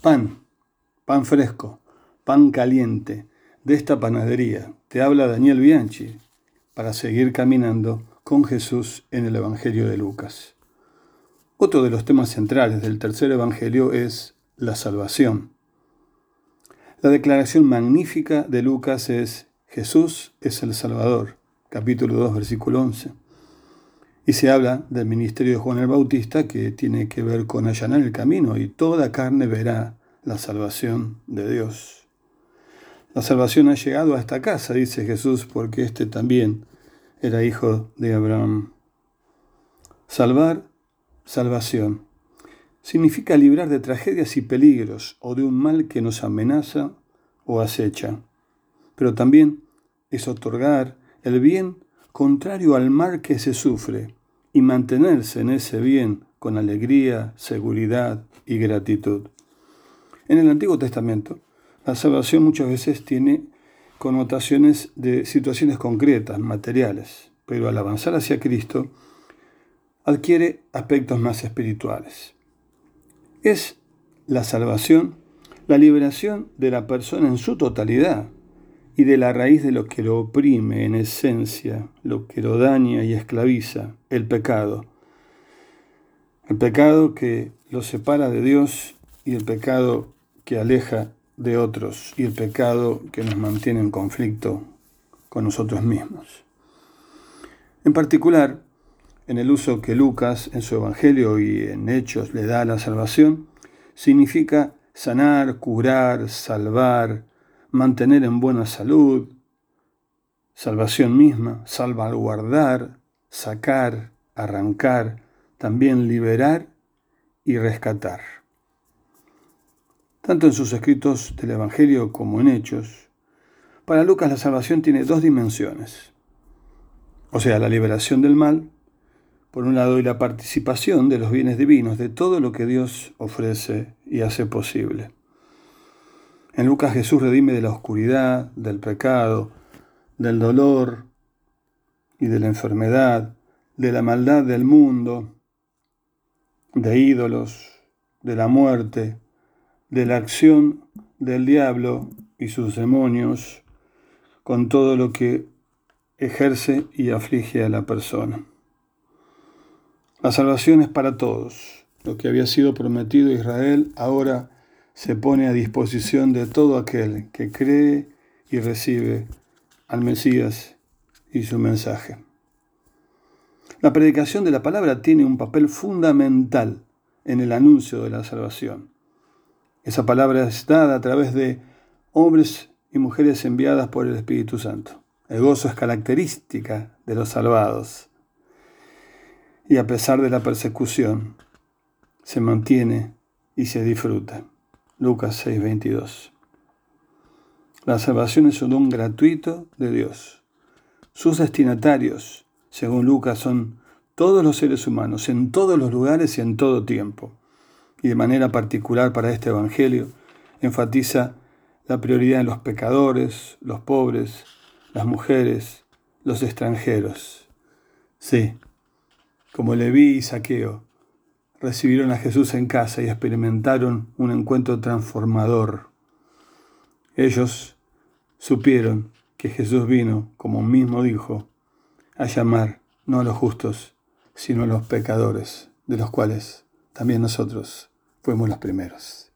pan, pan fresco, pan caliente, de esta panadería. Te habla Daniel Bianchi para seguir caminando con Jesús en el Evangelio de Lucas. Otro de los temas centrales del tercer Evangelio es la salvación. La declaración magnífica de Lucas es Jesús es el Salvador, capítulo 2, versículo 11. Y se habla del ministerio de Juan el Bautista que tiene que ver con allanar el camino y toda carne verá la salvación de Dios. La salvación ha llegado a esta casa, dice Jesús, porque éste también era hijo de Abraham. Salvar, salvación, significa librar de tragedias y peligros o de un mal que nos amenaza o acecha, pero también es otorgar el bien contrario al mal que se sufre y mantenerse en ese bien con alegría, seguridad y gratitud. En el Antiguo Testamento, la salvación muchas veces tiene connotaciones de situaciones concretas, materiales, pero al avanzar hacia Cristo adquiere aspectos más espirituales. Es la salvación la liberación de la persona en su totalidad y de la raíz de lo que lo oprime en esencia, lo que lo daña y esclaviza, el pecado. El pecado que lo separa de Dios y el pecado que aleja de otros y el pecado que nos mantiene en conflicto con nosotros mismos. En particular, en el uso que Lucas en su Evangelio y en Hechos le da a la salvación, significa sanar, curar, salvar, mantener en buena salud, salvación misma, salvaguardar, sacar, arrancar, también liberar y rescatar. Tanto en sus escritos del Evangelio como en Hechos, para Lucas la salvación tiene dos dimensiones. O sea, la liberación del mal, por un lado, y la participación de los bienes divinos, de todo lo que Dios ofrece y hace posible. En Lucas Jesús redime de la oscuridad, del pecado, del dolor y de la enfermedad, de la maldad del mundo, de ídolos, de la muerte, de la acción del diablo y sus demonios, con todo lo que ejerce y aflige a la persona. La salvación es para todos. Lo que había sido prometido a Israel ahora se pone a disposición de todo aquel que cree y recibe al Mesías y su mensaje. La predicación de la palabra tiene un papel fundamental en el anuncio de la salvación. Esa palabra es dada a través de hombres y mujeres enviadas por el Espíritu Santo. El gozo es característica de los salvados y a pesar de la persecución, se mantiene y se disfruta. Lucas 6:22. La salvación es un don gratuito de Dios. Sus destinatarios, según Lucas, son todos los seres humanos, en todos los lugares y en todo tiempo. Y de manera particular para este Evangelio, enfatiza la prioridad en los pecadores, los pobres, las mujeres, los extranjeros. Sí, como Leví y Saqueo, recibieron a Jesús en casa y experimentaron un encuentro transformador. Ellos supieron que Jesús vino, como mismo dijo, a llamar no a los justos, sino a los pecadores, de los cuales también nosotros fuimos los primeros.